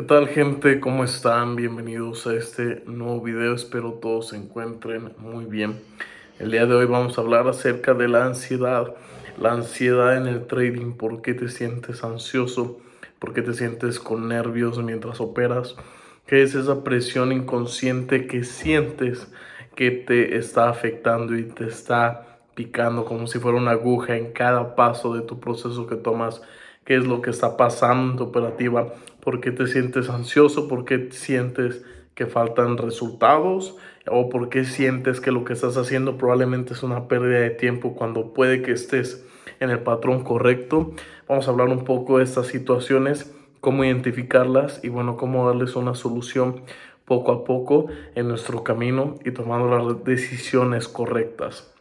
¿Qué tal gente? ¿Cómo están? Bienvenidos a este nuevo video. Espero todos se encuentren muy bien. El día de hoy vamos a hablar acerca de la ansiedad. La ansiedad en el trading. ¿Por qué te sientes ansioso? ¿Por qué te sientes con nervios mientras operas? ¿Qué es esa presión inconsciente que sientes que te está afectando y te está picando como si fuera una aguja en cada paso de tu proceso que tomas? qué es lo que está pasando en tu operativa, por qué te sientes ansioso, por qué sientes que faltan resultados o por qué sientes que lo que estás haciendo probablemente es una pérdida de tiempo cuando puede que estés en el patrón correcto. Vamos a hablar un poco de estas situaciones, cómo identificarlas y bueno, cómo darles una solución poco a poco en nuestro camino y tomando las decisiones correctas.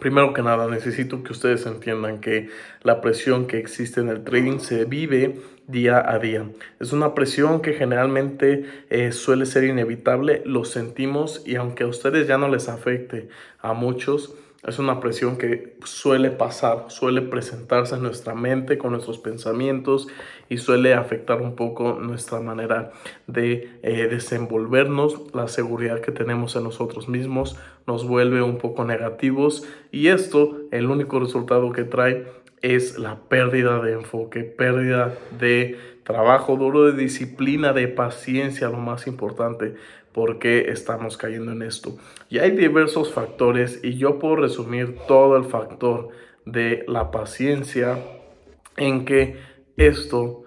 Primero que nada, necesito que ustedes entiendan que la presión que existe en el trading se vive día a día. Es una presión que generalmente eh, suele ser inevitable, lo sentimos y aunque a ustedes ya no les afecte, a muchos es una presión que suele pasar, suele presentarse en nuestra mente con nuestros pensamientos y suele afectar un poco nuestra manera de eh, desenvolvernos, la seguridad que tenemos en nosotros mismos nos vuelve un poco negativos y esto el único resultado que trae es la pérdida de enfoque, pérdida de trabajo duro, de disciplina, de paciencia, lo más importante, porque estamos cayendo en esto. Y hay diversos factores y yo puedo resumir todo el factor de la paciencia en que esto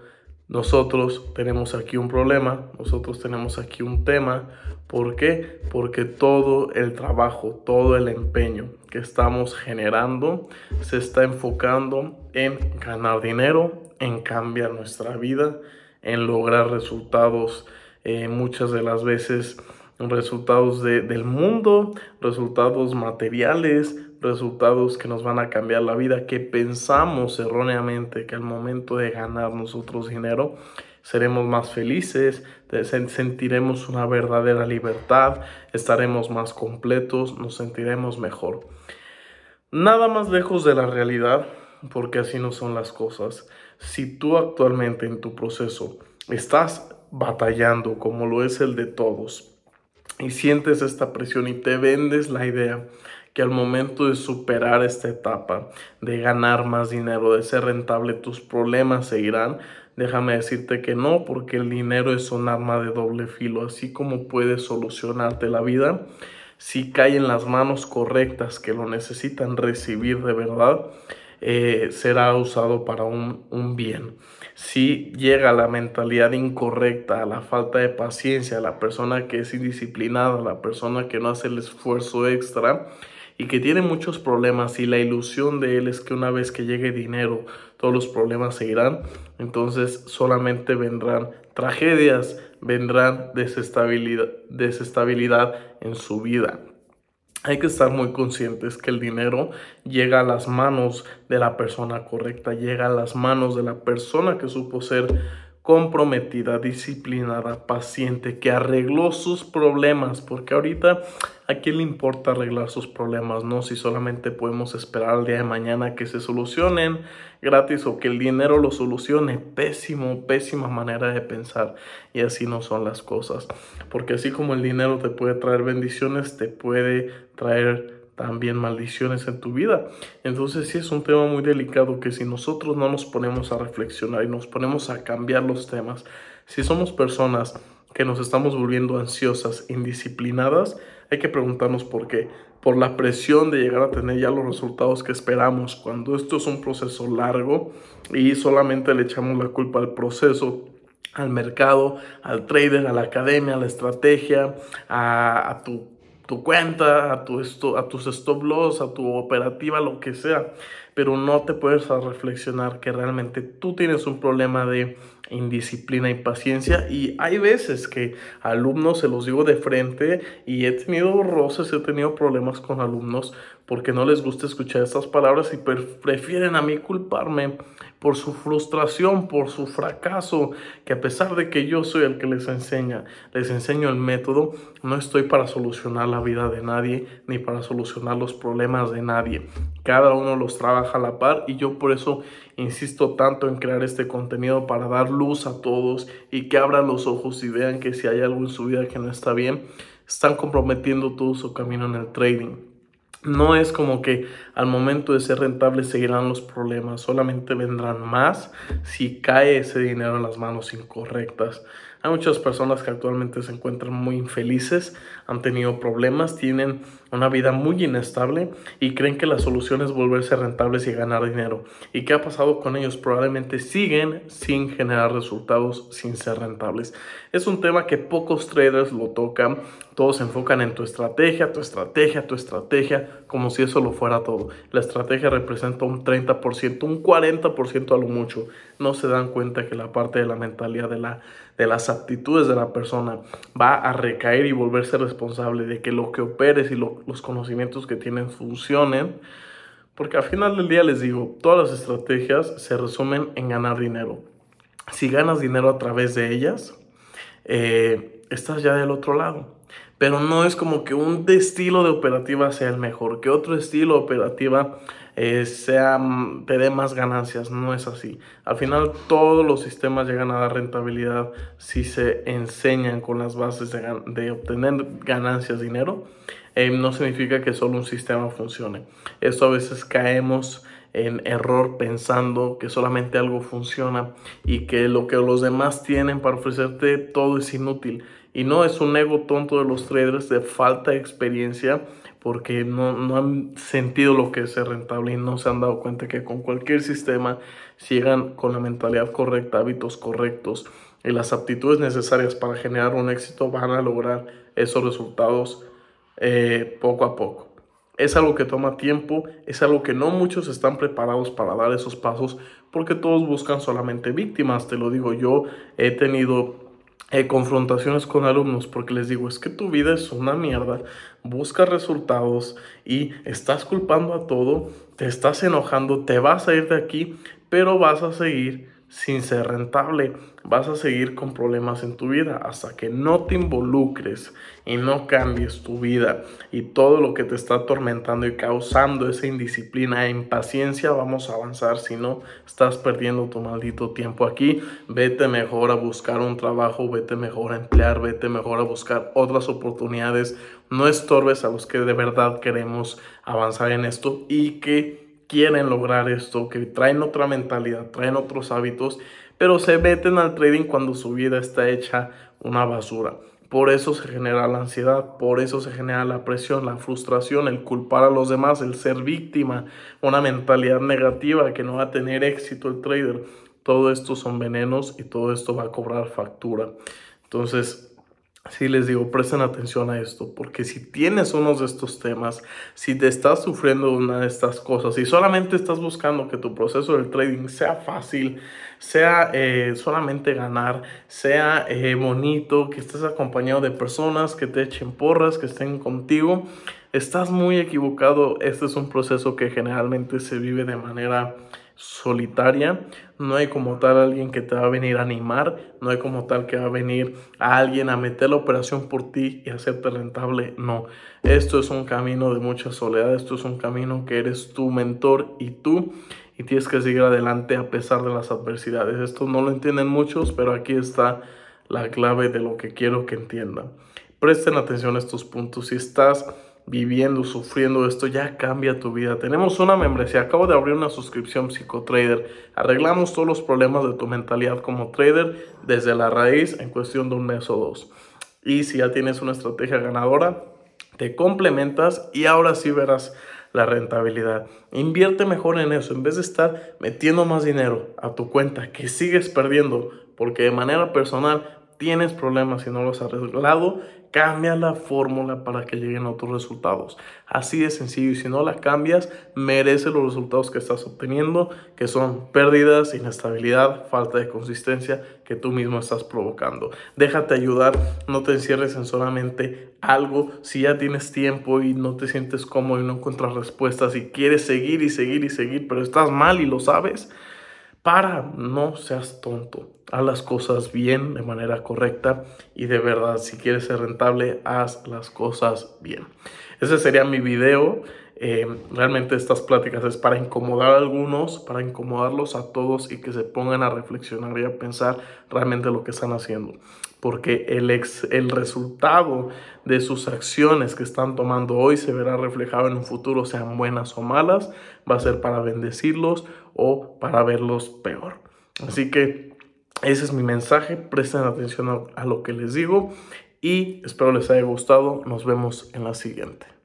nosotros tenemos aquí un problema, nosotros tenemos aquí un tema. ¿Por qué? Porque todo el trabajo, todo el empeño que estamos generando se está enfocando en ganar dinero, en cambiar nuestra vida, en lograr resultados eh, muchas de las veces resultados del mundo, resultados materiales, resultados que nos van a cambiar la vida, que pensamos erróneamente que al momento de ganar nosotros dinero seremos más felices, sentiremos una verdadera libertad, estaremos más completos, nos sentiremos mejor. Nada más lejos de la realidad, porque así no son las cosas. Si tú actualmente en tu proceso estás batallando como lo es el de todos y sientes esta presión y te vendes la idea que al momento de superar esta etapa, de ganar más dinero, de ser rentable, tus problemas seguirán. Déjame decirte que no, porque el dinero es un arma de doble filo, así como puedes solucionarte la vida. Si cae en las manos correctas que lo necesitan recibir de verdad, eh, será usado para un, un bien. Si llega la mentalidad incorrecta, la falta de paciencia, la persona que es indisciplinada, la persona que no hace el esfuerzo extra, y que tiene muchos problemas y la ilusión de él es que una vez que llegue dinero todos los problemas se irán, entonces solamente vendrán tragedias, vendrán desestabilidad, desestabilidad en su vida. Hay que estar muy conscientes que el dinero llega a las manos de la persona correcta, llega a las manos de la persona que supo ser comprometida, disciplinada, paciente, que arregló sus problemas, porque ahorita a quién le importa arreglar sus problemas, ¿no? Si solamente podemos esperar al día de mañana que se solucionen gratis o que el dinero lo solucione, pésimo, pésima manera de pensar y así no son las cosas, porque así como el dinero te puede traer bendiciones, te puede traer también maldiciones en tu vida. Entonces sí es un tema muy delicado que si nosotros no nos ponemos a reflexionar y nos ponemos a cambiar los temas, si somos personas que nos estamos volviendo ansiosas, indisciplinadas, hay que preguntarnos por qué. Por la presión de llegar a tener ya los resultados que esperamos. Cuando esto es un proceso largo y solamente le echamos la culpa al proceso, al mercado, al trader, a la academia, a la estrategia, a, tu cuenta, a, tu esto, a tus stop loss, a tu operativa, lo que sea. Pero no te puedes reflexionar que realmente tú tienes un problema de indisciplina y paciencia. Y hay veces que alumnos, se los digo de frente, y he tenido roces, he tenido problemas con alumnos porque no les gusta escuchar estas palabras y prefieren a mí culparme por su frustración, por su fracaso, que a pesar de que yo soy el que les enseña, les enseño el método, no estoy para solucionar la vida de nadie ni para solucionar los problemas de nadie. Cada uno los trabaja a la par y yo por eso insisto tanto en crear este contenido para dar luz a todos y que abran los ojos y vean que si hay algo en su vida que no está bien, están comprometiendo todo su camino en el trading. No es como que al momento de ser rentable seguirán los problemas, solamente vendrán más si cae ese dinero en las manos incorrectas. Hay muchas personas que actualmente se encuentran muy infelices, han tenido problemas, tienen una vida muy inestable y creen que la solución es volverse rentables y ganar dinero. ¿Y qué ha pasado con ellos? Probablemente siguen sin generar resultados, sin ser rentables. Es un tema que pocos traders lo tocan. Todos se enfocan en tu estrategia, tu estrategia, tu estrategia, como si eso lo fuera todo. La estrategia representa un 30%, un 40% a lo mucho. No se dan cuenta que la parte de la mentalidad, de, la, de las aptitudes de la persona, va a recaer y volverse responsable de que lo que operes y los conocimientos que tienen funcionen. Porque al final del día les digo, todas las estrategias se resumen en ganar dinero. Si ganas dinero a través de ellas, eh, estás ya del otro lado pero no es como que un estilo de operativa sea el mejor, que otro estilo de operativa eh, sea, mm, te dé más ganancias, no es así. Al final todos los sistemas llegan a dar rentabilidad si se enseñan con las bases de, obtener ganancias, dinero. Eh, no significa que solo un sistema funcione. Esto a veces caemos en error pensando que solamente algo funciona y que lo que los demás tienen para ofrecerte todo es inútil. Y no es un ego tonto de los traders de falta de experiencia porque no, no, han sentido lo que es ser rentable y no se han dado cuenta que con cualquier sistema, si llegan con la mentalidad correcta, hábitos correctos y las aptitudes necesarias para generar un éxito, van a lograr esos resultados eh, poco a poco. Es algo que toma tiempo, es algo que no muchos están preparados para dar esos pasos porque todos buscan solamente víctimas, te lo digo yo, he tenido eh, confrontaciones con alumnos porque les digo, es que tu vida es una mierda, busca resultados y estás culpando a todo, te estás enojando, te vas a ir de aquí, pero vas a seguir sin ser rentable. Vas a seguir con problemas en tu vida hasta que no te involucres y no cambies tu vida y todo lo que te está atormentando y causando esa indisciplina e impaciencia, vamos a avanzar. Si no, estás perdiendo tu maldito tiempo aquí. Vete mejor a buscar un trabajo, vete mejor a emplear, vete mejor a buscar otras oportunidades. No estorbes a los que de verdad queremos avanzar en esto y que quieren lograr esto, que traen otra mentalidad, traen otros hábitos, pero se meten al trading cuando su vida está hecha una basura. Por eso se genera la ansiedad, por eso se genera la presión, la frustración, el culpar a los demás, el ser víctima, una mentalidad negativa que no va a tener éxito el trader. Todo esto son venenos y todo esto va a cobrar factura. Entonces, Sí les digo, presten atención a esto, porque si tienes uno de estos temas, si te estás sufriendo una de estas cosas y solamente estás buscando que tu proceso del trading sea fácil, sea eh, solamente ganar, sea eh, bonito, que estés acompañado de personas que te echen porras, que estén contigo, estás muy equivocado. Este es un proceso que generalmente se vive de manera solitaria, no hay como tal alguien que te va a venir a animar, no hay como tal que va a venir a alguien a meter la operación por ti y hacerte rentable, no. Esto es un camino de mucha soledad, esto es un camino que eres tu mentor y tú y tienes que seguir adelante a pesar de las adversidades. Esto no lo entienden muchos, pero aquí está la clave de lo que quiero que entiendan. Presten atención a estos puntos. Si estás viviendo, sufriendo esto, ya cambia tu vida. Tenemos una membresía, acabo de abrir una suscripción psicotrader. Arreglamos todos los problemas de tu mentalidad como trader desde la raíz en cuestión de un mes o dos. Y si ya tienes una estrategia ganadora, te complementas y ahora sí verás la rentabilidad. Invierte mejor en eso en vez de estar metiendo más dinero a tu cuenta que sigues perdiendo porque de manera personal tienes problemas y no los has arreglado, cambia la fórmula para que lleguen a tus resultados. Así de sencillo. Y si no la cambias, merece los resultados que estás obteniendo, que son pérdidas, inestabilidad, falta de consistencia que tú mismo estás provocando. Déjate ayudar, no te encierres en solamente algo. Si ya tienes tiempo y no te sientes cómodo y no encuentras respuestas y quieres seguir y seguir y seguir, pero estás mal y lo sabes, para, no seas tonto. Haz las cosas bien, de manera correcta y de verdad, si quieres ser rentable, haz las cosas bien. Ese sería mi video. Eh, realmente estas pláticas es para incomodar a algunos, para incomodarlos a todos y que se pongan a reflexionar y a pensar realmente lo que están haciendo. Porque el, ex, el resultado de sus acciones que están tomando hoy se verá reflejado en un futuro, sean buenas o malas, va a ser para bendecirlos o para verlos peor. Así que ese es mi mensaje, presten atención a, a lo que les digo y espero les haya gustado. Nos vemos en la siguiente.